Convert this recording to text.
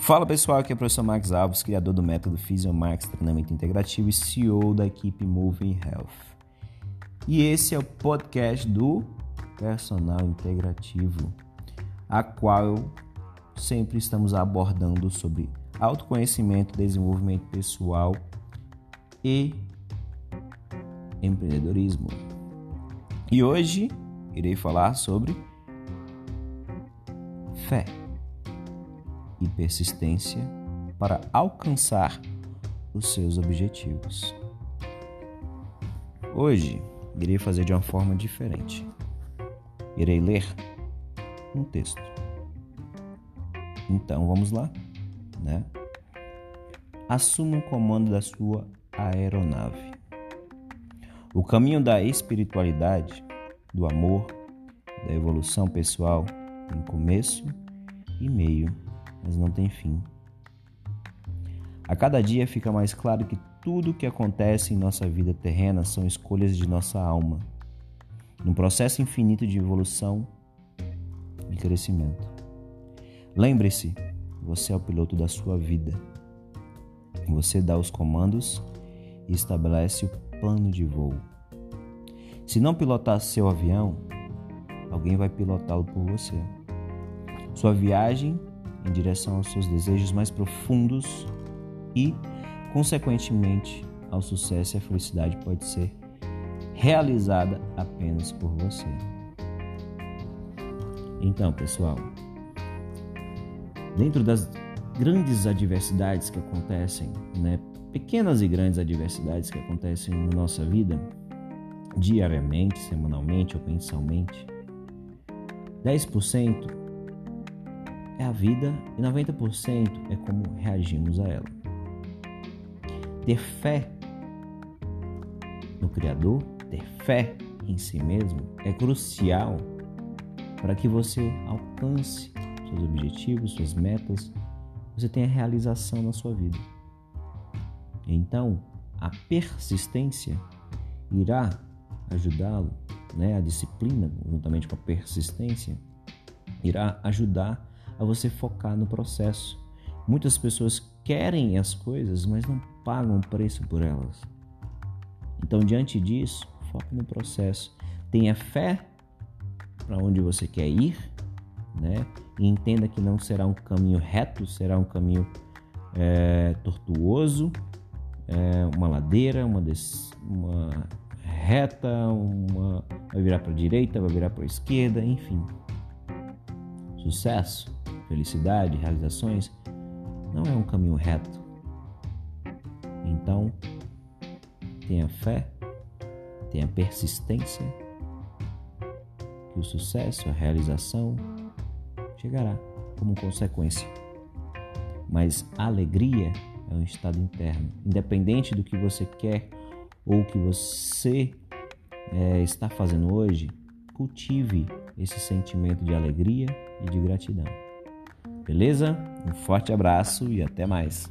Fala pessoal, aqui é o professor Max Alves, criador do método Physiomax Treinamento Integrativo e CEO da equipe Moving Health. E esse é o podcast do Personal Integrativo, a qual sempre estamos abordando sobre autoconhecimento, desenvolvimento pessoal e empreendedorismo. E hoje irei falar sobre fé e persistência para alcançar os seus objetivos. Hoje irei fazer de uma forma diferente. Irei ler um texto. Então vamos lá, né? Assuma o comando da sua aeronave. O caminho da espiritualidade, do amor, da evolução pessoal tem começo e meio mas não tem fim. A cada dia fica mais claro que tudo o que acontece em nossa vida terrena são escolhas de nossa alma, num processo infinito de evolução e crescimento. Lembre-se, você é o piloto da sua vida. Você dá os comandos e estabelece o plano de voo. Se não pilotar seu avião, alguém vai pilotá-lo por você. Sua viagem em direção aos seus desejos mais profundos e, consequentemente, ao sucesso e à felicidade pode ser realizada apenas por você. Então, pessoal, dentro das grandes adversidades que acontecem, né, pequenas e grandes adversidades que acontecem na nossa vida, diariamente, semanalmente ou mensalmente, 10% é a vida e 90% é como reagimos a ela. Ter fé no Criador, ter fé em si mesmo é crucial para que você alcance seus objetivos, suas metas, você tenha realização na sua vida. Então, a persistência irá ajudá-lo, né? A disciplina, juntamente com a persistência, irá ajudar a você focar no processo. Muitas pessoas querem as coisas, mas não pagam preço por elas. Então, diante disso, foque no processo. Tenha fé para onde você quer ir, né? E entenda que não será um caminho reto, será um caminho é, tortuoso, é, uma ladeira, uma, des... uma reta, uma... vai virar para a direita, vai virar para a esquerda, enfim. Sucesso felicidade, realizações, não é um caminho reto. Então, tenha fé, tenha persistência, que o sucesso, a realização chegará como consequência. Mas a alegria é um estado interno, independente do que você quer ou que você é, está fazendo hoje, cultive esse sentimento de alegria e de gratidão. Beleza? Um forte abraço e até mais.